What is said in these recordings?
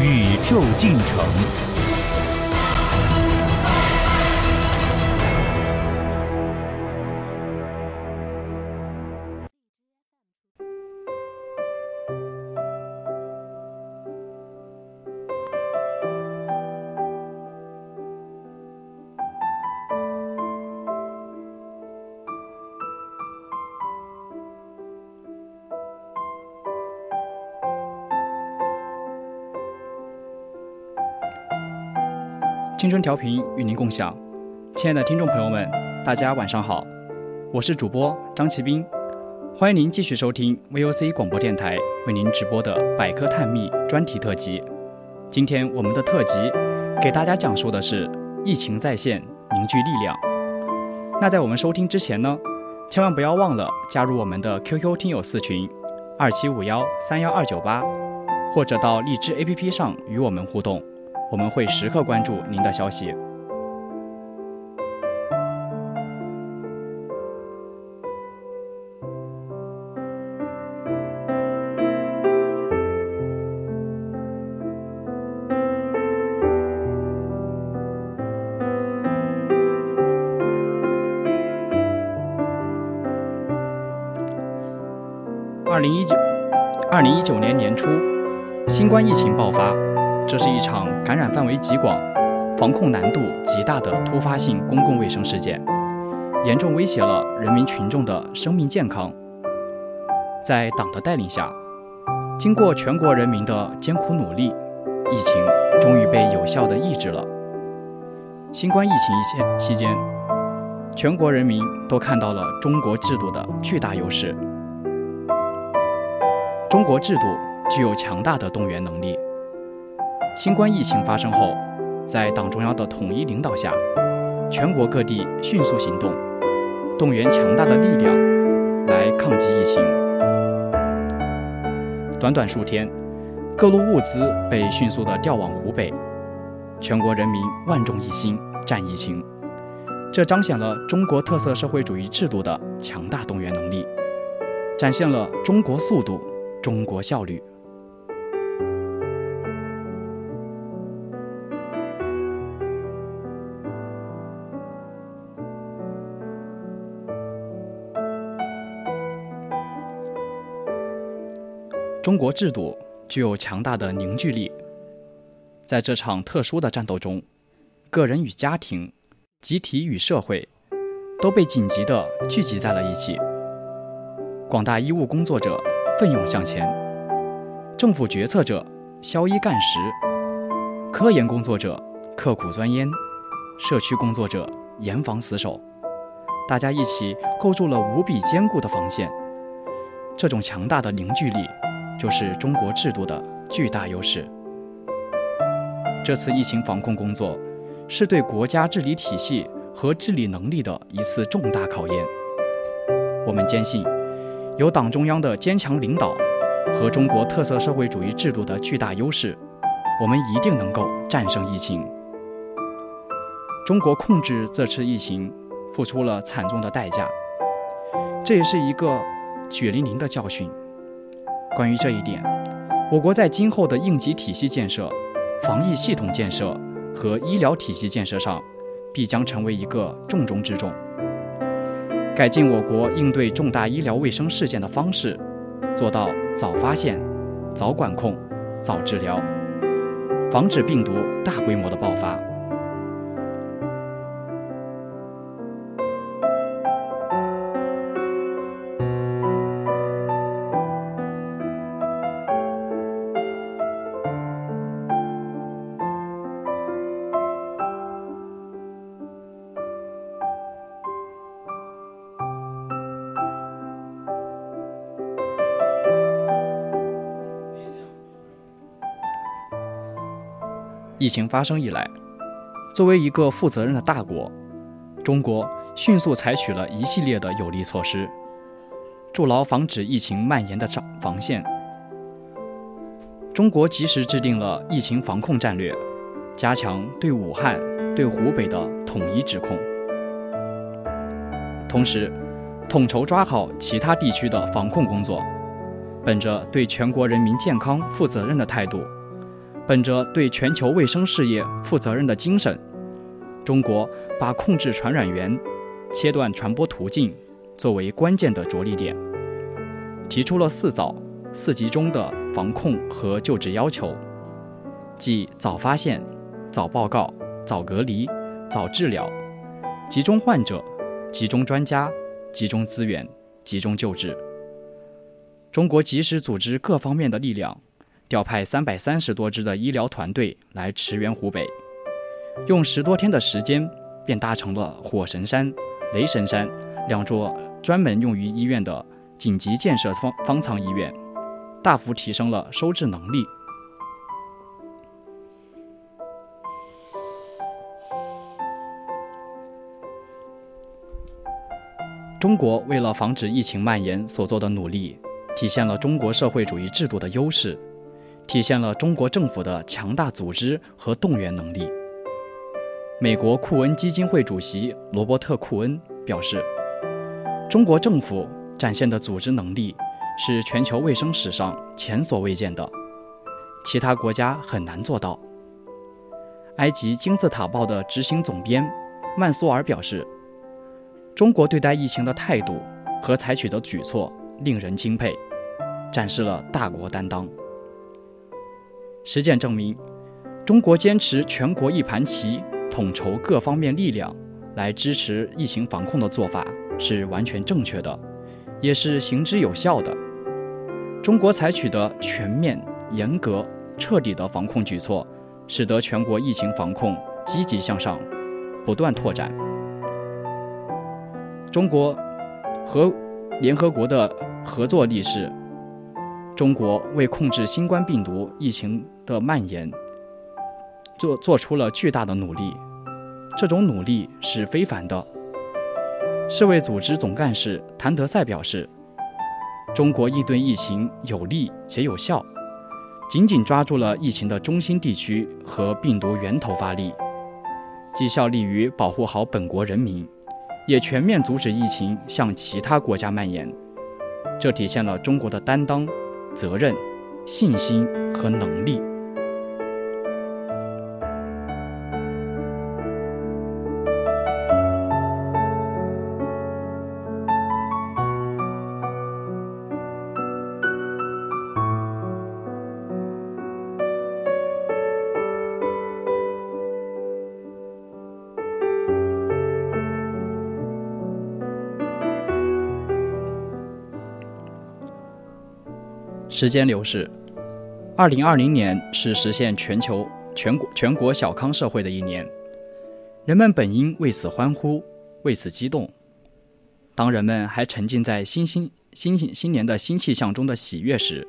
宇宙进程。青春调频与您共享，亲爱的听众朋友们，大家晚上好，我是主播张奇斌，欢迎您继续收听 VOC 广播电台为您直播的百科探秘专题特辑。今天我们的特辑给大家讲述的是疫情在线凝聚力量。那在我们收听之前呢，千万不要忘了加入我们的 QQ 听友四群二七五幺三幺二九八，或者到荔枝 APP 上与我们互动。我们会时刻关注您的消息。二零一九二零一九年年初，新冠疫情爆发。这是一场感染范围极广、防控难度极大的突发性公共卫生事件，严重威胁了人民群众的生命健康。在党的带领下，经过全国人民的艰苦努力，疫情终于被有效的抑制了。新冠疫情期间，全国人民都看到了中国制度的巨大优势。中国制度具有强大的动员能力。新冠疫情发生后，在党中央的统一领导下，全国各地迅速行动，动员强大的力量来抗击疫情。短短数天，各路物资被迅速的调往湖北，全国人民万众一心战疫情，这彰显了中国特色社会主义制度的强大动员能力，展现了中国速度、中国效率。中国制度具有强大的凝聚力，在这场特殊的战斗中，个人与家庭、集体与社会都被紧急地聚集在了一起。广大医务工作者奋勇向前，政府决策者消衣干食，科研工作者刻苦钻研，社区工作者严防死守，大家一起构筑了无比坚固的防线。这种强大的凝聚力。就是中国制度的巨大优势。这次疫情防控工作，是对国家治理体系和治理能力的一次重大考验。我们坚信，有党中央的坚强领导和中国特色社会主义制度的巨大优势，我们一定能够战胜疫情。中国控制这次疫情，付出了惨重的代价，这也是一个血淋淋的教训。关于这一点，我国在今后的应急体系建设、防疫系统建设和医疗体系建设上，必将成为一个重中之重。改进我国应对重大医疗卫生事件的方式，做到早发现、早管控、早治疗，防止病毒大规模的爆发。疫情发生以来，作为一个负责任的大国，中国迅速采取了一系列的有力措施，筑牢防止疫情蔓延的防防线。中国及时制定了疫情防控战略，加强对武汉、对湖北的统一指控，同时统筹抓好其他地区的防控工作。本着对全国人民健康负责任的态度，本着对全球卫生事业负责任的精神，中国把控制传染源、切断传播途径作为关键的着力点，提出了“四早”“四集中”的防控和救治要求，即早发现、早报告、早隔离、早治疗，集中患者、集中专家、集中资源、集中救治。中国及时组织各方面的力量，调派三百三十多支的医疗团队来驰援湖北，用十多天的时间便搭成了火神山、雷神山两座专门用于医院的紧急建设方方舱医院，大幅提升了收治能力。中国为了防止疫情蔓延所做的努力。体现了中国社会主义制度的优势，体现了中国政府的强大组织和动员能力。美国库恩基金会主席罗伯特·库恩表示：“中国政府展现的组织能力是全球卫生史上前所未见的，其他国家很难做到。”埃及金字塔报的执行总编曼苏尔表示：“中国对待疫情的态度和采取的举措。”令人钦佩，展示了大国担当。实践证明，中国坚持全国一盘棋，统筹各方面力量来支持疫情防控的做法是完全正确的，也是行之有效的。中国采取的全面、严格、彻底的防控举措，使得全国疫情防控积极向上，不断拓展。中国和联合国的合作力士，中国为控制新冠病毒疫情的蔓延，做做出了巨大的努力。这种努力是非凡的。世卫组织总干事谭德赛表示，中国应对疫情有力且有效，紧紧抓住了疫情的中心地区和病毒源头发力，既效力于保护好本国人民。也全面阻止疫情向其他国家蔓延，这体现了中国的担当、责任、信心和能力。时间流逝，二零二零年是实现全球全国全国小康社会的一年，人们本应为此欢呼，为此激动。当人们还沉浸在新新新新新年的新气象中的喜悦时，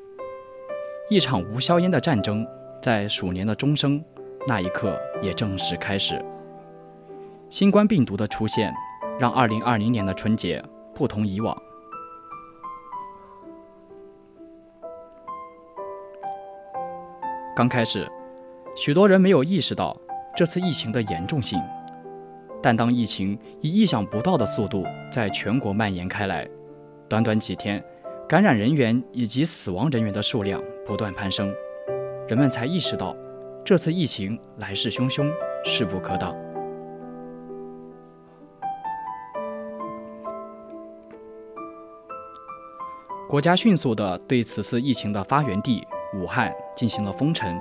一场无硝烟的战争在鼠年的钟声那一刻也正式开始。新冠病毒的出现，让二零二零年的春节不同以往。刚开始，许多人没有意识到这次疫情的严重性，但当疫情以意想不到的速度在全国蔓延开来，短短几天，感染人员以及死亡人员的数量不断攀升，人们才意识到这次疫情来势汹汹，势不可挡。国家迅速地对此次疫情的发源地。武汉进行了封城，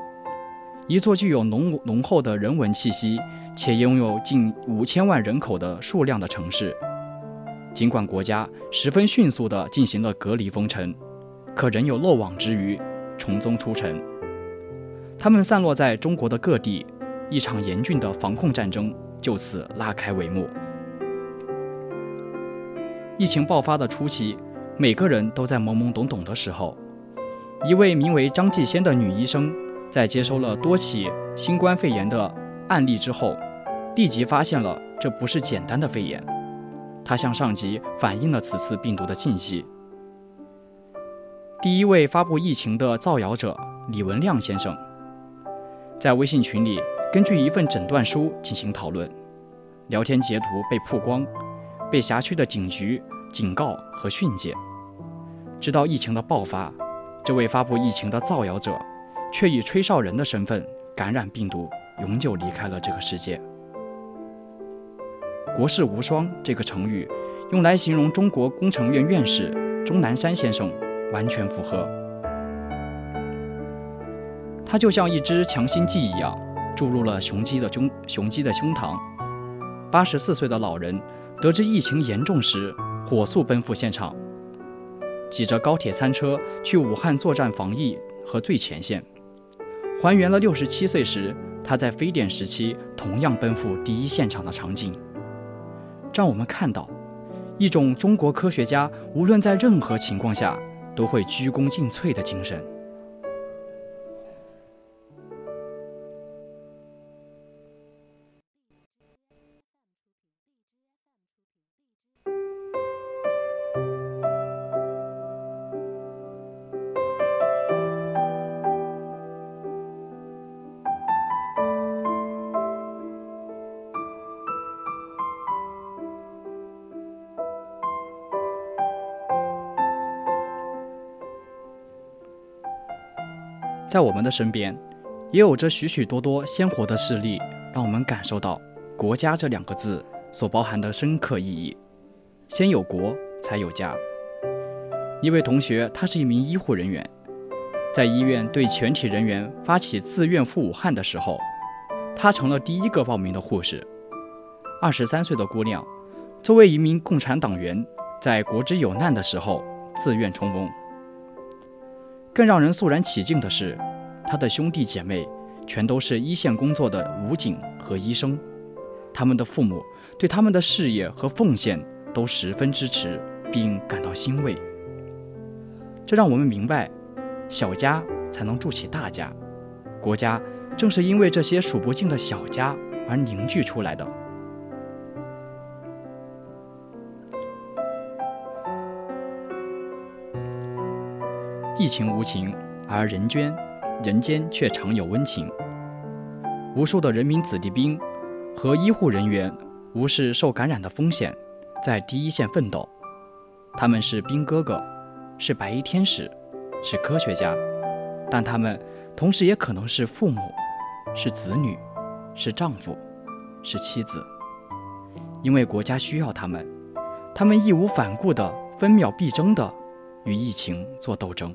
一座具有浓浓厚的人文气息且拥有近五千万人口的数量的城市。尽管国家十分迅速地进行了隔离封城，可仍有漏网之鱼从中出城。他们散落在中国的各地，一场严峻的防控战争就此拉开帷幕。疫情爆发的初期，每个人都在懵懵懂懂的时候。一位名为张继先的女医生，在接收了多起新冠肺炎的案例之后，立即发现了这不是简单的肺炎。她向上级反映了此次病毒的信息。第一位发布疫情的造谣者李文亮先生，在微信群里根据一份诊断书进行讨论，聊天截图被曝光，被辖区的警局警告和训诫。直到疫情的爆发，这位发布疫情的造谣者，却以吹哨人的身份感染病毒，永久离开了这个世界。国士无双这个成语，用来形容中国工程院院士钟南山先生，完全符合。他就像一支强心剂一样，注入了雄鸡的胸雄鸡的胸膛。八十四岁的老人得知疫情严重时，火速奔赴现场，挤着高铁餐车去武汉作战防疫和最前线，还原了六十七岁时他在非典时期同样奔赴第一现场的场景。让我们看到，一种中国科学家无论在任何情况下都会鞠躬尽瘁的精神。在我们的身边，也有着许许多多鲜活的事例，让我们感受到“国家”这两个字所包含的深刻意义。先有国，才有家。一位同学，他是一名医护人员，在医院对全体人员发起自愿赴武汉的时候，他成了第一个报名的护士。二十三岁的姑娘，作为一名共产党员，在国之有难的时候自愿冲锋。更让人肃然起敬的是，他的兄弟姐妹全都是一线工作的武警和医生，他们的父母对他们的事业和奉献都十分支持，并感到欣慰。这让我们明白，小家才能筑起大家，国家正是因为这些数不尽的小家而凝聚出来的。疫情无情，而人间人间却常有温情。无数的人民子弟兵和医护人员无视受感染的风险，在第一线奋斗。他们是兵哥哥，是白衣天使，是科学家，但他们同时也可能是父母，是子女，是丈夫，是妻子。因为国家需要他们，他们义无反顾地、分秒必争地与疫情做斗争。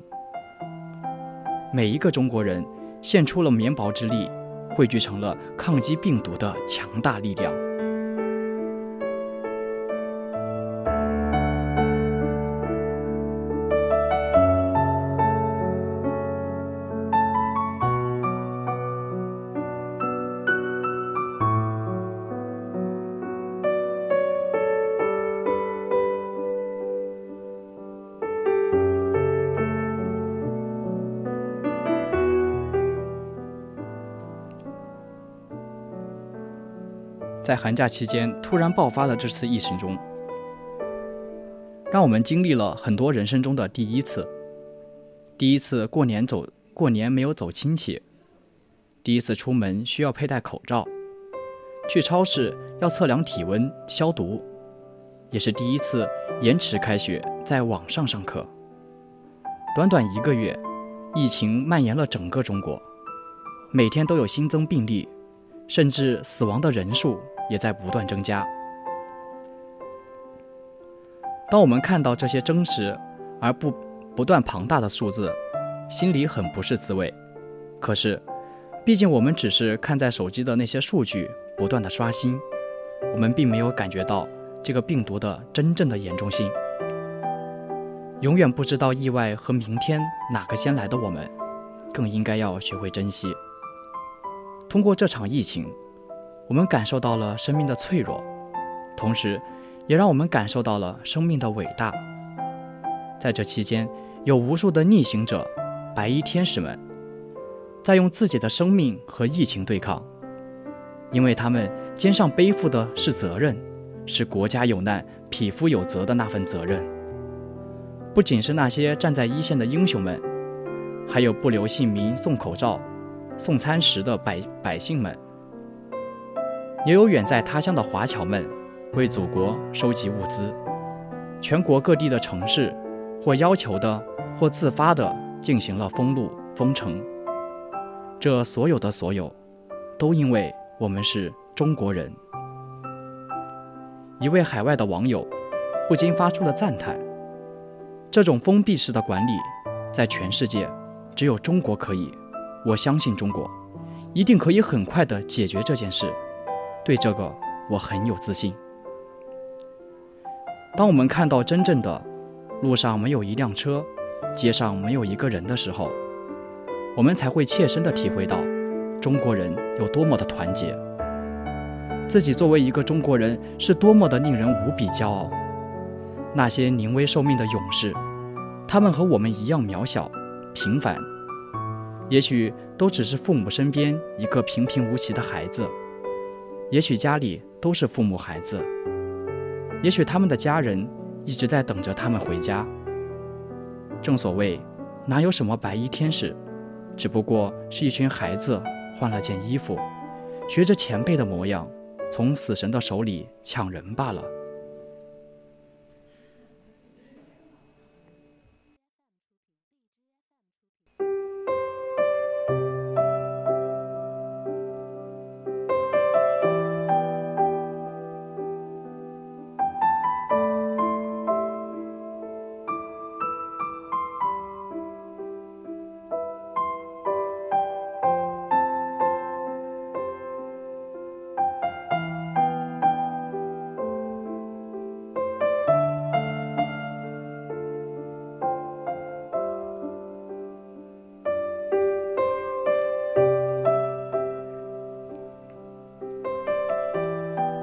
每一个中国人献出了绵薄之力，汇聚成了抗击病毒的强大力量。在寒假期间突然爆发的这次疫情中，让我们经历了很多人生中的第一次：第一次过年走过年没有走亲戚；第一次出门需要佩戴口罩；去超市要测量体温、消毒；也是第一次延迟开学，在网上上课。短短一个月，疫情蔓延了整个中国，每天都有新增病例，甚至死亡的人数。也在不断增加。当我们看到这些真实而不不断庞大的数字，心里很不是滋味。可是，毕竟我们只是看在手机的那些数据不断的刷新，我们并没有感觉到这个病毒的真正的严重性。永远不知道意外和明天哪个先来的我们，更应该要学会珍惜。通过这场疫情。我们感受到了生命的脆弱，同时，也让我们感受到了生命的伟大。在这期间，有无数的逆行者、白衣天使们，在用自己的生命和疫情对抗，因为他们肩上背负的是责任，是国家有难、匹夫有责的那份责任。不仅是那些站在一线的英雄们，还有不留姓名送口罩、送餐食的百百姓们，也有远在他乡的华侨们，为祖国收集物资。全国各地的城市，或要求的，或自发的，进行了封路、封城。这所有的所有，都因为我们是中国人。一位海外的网友不禁发出了赞叹：这种封闭式的管理，在全世界只有中国可以。我相信中国一定可以很快地解决这件事。对这个，我很有自信。当我们看到真正的路上没有一辆车，街上没有一个人的时候，我们才会切身的体会到中国人有多么的团结。自己作为一个中国人是多么的令人无比骄傲。那些临危受命的勇士，他们和我们一样渺小、平凡，也许都只是父母身边一个平平无奇的孩子，也许家里都是父母孩子。也许他们的家人一直在等着他们回家。正所谓，哪有什么白衣天使，只不过是一群孩子换了件衣服，学着前辈的模样，从死神的手里抢人罢了。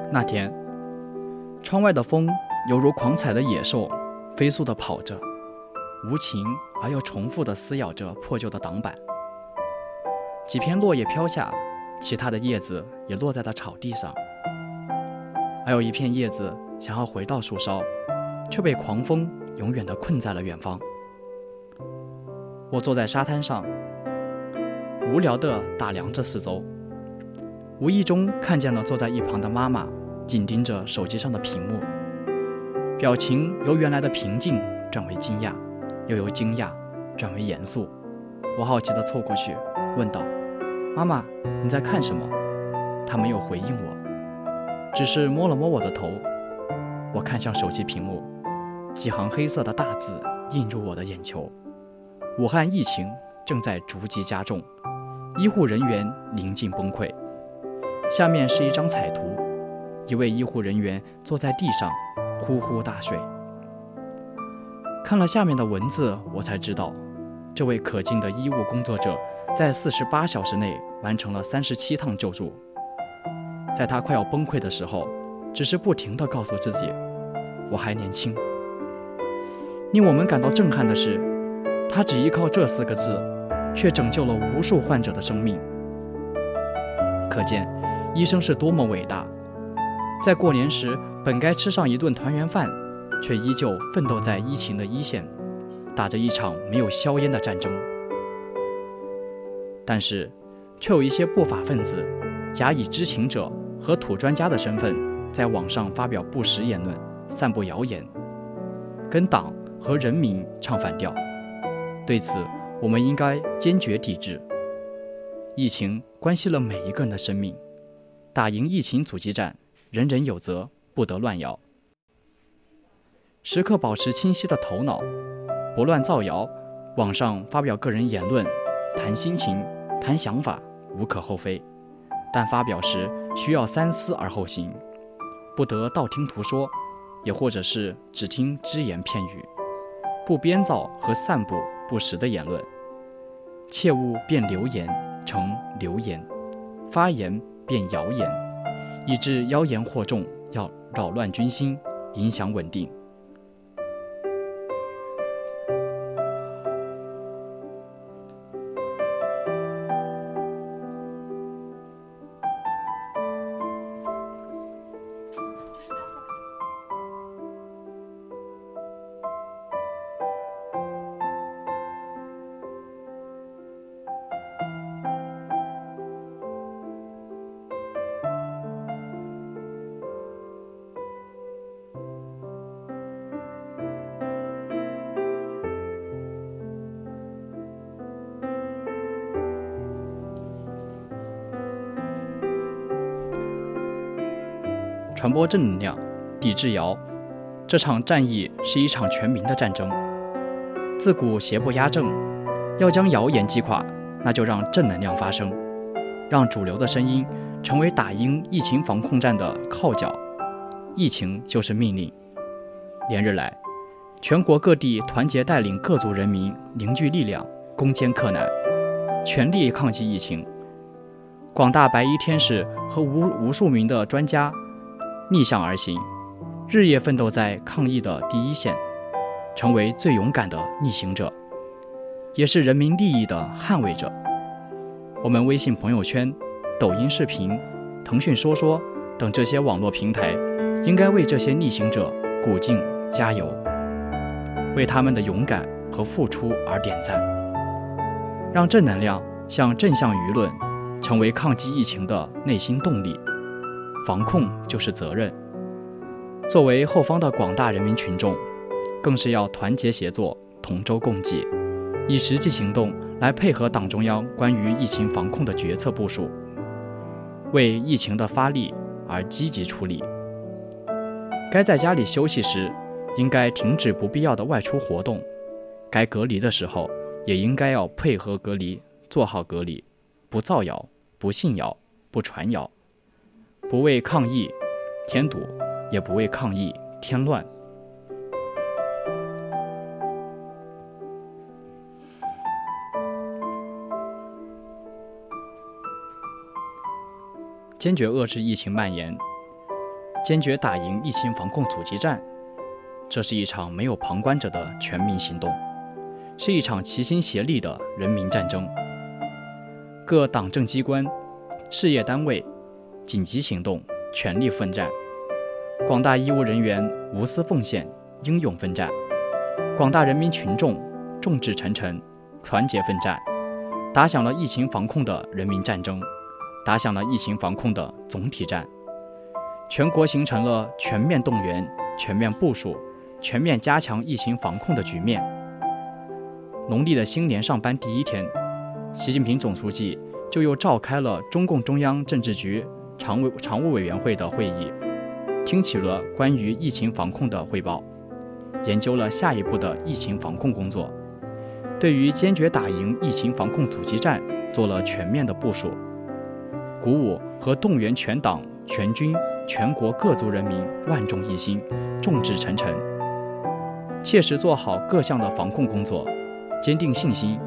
那天，窗外的风犹如狂踩的野兽，飞速地跑着，无情而又重复地撕咬着破旧的挡板。几片落叶飘下，其他的叶子也落在了草地上。还有一片叶子想要回到树梢，却被狂风永远地困在了远方。我坐在沙滩上，无聊地打量着四周，无意中看见了坐在一旁的妈妈。紧盯着手机上的屏幕，表情由原来的平静转为惊讶，又由惊讶转为严肃。我好奇地凑过去问道：“妈妈，你在看什么？”她没有回应我，只是摸了摸我的头。我看向手机屏幕，几行黑色的大字映入我的眼球：“武汉疫情正在逐级加重，医护人员临近崩溃。”下面是一张彩图。一位医护人员坐在地上，呼呼大睡。看了下面的文字，我才知道，这位可敬的医务工作者在四十八小时内完成了三十七趟救助。在他快要崩溃的时候，只是不停地告诉自己：“我还年轻。”令我们感到震撼的是，他只依靠这四个字，却拯救了无数患者的生命。可见，医生是多么伟大。在过年时，本该吃上一顿团圆饭，却依旧奋斗在疫情的一线，打着一场没有硝烟的战争。但是，却有一些不法分子，假以知情者和土专家的身份，在网上发表不实言论，散布谣言，跟党和人民唱反调。对此，我们应该坚决抵制。疫情关系了每一个人的生命，打赢疫情阻击战。人人有责，不得乱谣。时刻保持清晰的头脑，不乱造谣。网上发表个人言论、谈心情、谈想法，无可厚非，但发表时需要三思而后行，不得道听途说，也或者是只听只言片语，不编造和散布不实的言论。切勿变流言成流言，发言变谣言。以致妖言惑众，要扰乱军心，影响稳定。传播正能量，抵制谣。这场战役是一场全民的战争。自古邪不压正，要将谣言击垮，那就让正能量发声，让主流的声音成为打赢疫情防控战的靠脚。疫情就是命令。连日来，全国各地团结带领各族人民凝聚力量，攻坚克难，全力抗击疫情。广大白衣天使和无无数名的专家逆向而行，日夜奋斗在抗疫的第一线，成为最勇敢的逆行者，也是人民利益的捍卫者。我们微信朋友圈、抖音视频、腾讯说说等这些网络平台，应该为这些逆行者鼓劲加油，为他们的勇敢和付出而点赞，让正能量向正向舆论。成为抗击疫情的内心动力，防控就是责任。作为后方的广大人民群众，更是要团结协作，同舟共济，以实际行动来配合党中央关于疫情防控的决策部署，为疫情的发力而积极处理。该在家里休息时，应该停止不必要的外出活动；该隔离的时候，也应该要配合隔离，做好隔离。不造谣，不信谣，不传谣，不为抗疫添堵，也不为抗疫添乱。坚决遏制疫情蔓延，坚决打赢疫情防控阻击战。这是一场没有旁观者的全民行动，是一场齐心协力的人民战争。各党政机关、事业单位紧急行动，全力奋战；广大医务人员无私奉献，英勇奋战；广大人民群众众志成城，团结奋战，打响了疫情防控的人民战争，打响了疫情防控的总体战。全国形成了全面动员、全面部署、全面加强疫情防控的局面。农历的新年上班第一天。习近平总书记就又召开了中共中央政治局常委常务委员会的会议，听取了关于疫情防控的汇报，研究了下一步的疫情防控工作，对于坚决打赢疫情防控阻击战做了全面的部署，鼓舞和动员全党全军全国各族人民万众一心，众志成城，切实做好各项的防控工作，坚定信心。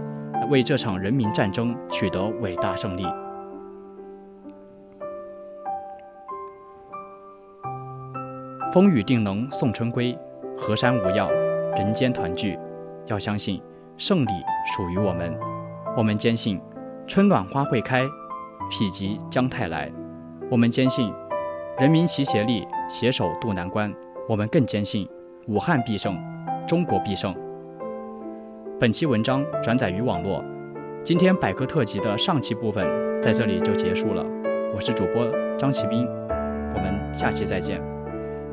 为这场人民战争取得伟大胜利。风雨定能送春归，河山无恙，人间团聚。要相信胜利属于我们。我们坚信春暖花会开，否极将泰来。我们坚信人民齐协力，携手渡难关。我们更坚信武汉必胜，中国必胜。本期文章转载于网络，今天百科特辑的上期部分在这里就结束了。我是主播张奇斌，我们下期再见。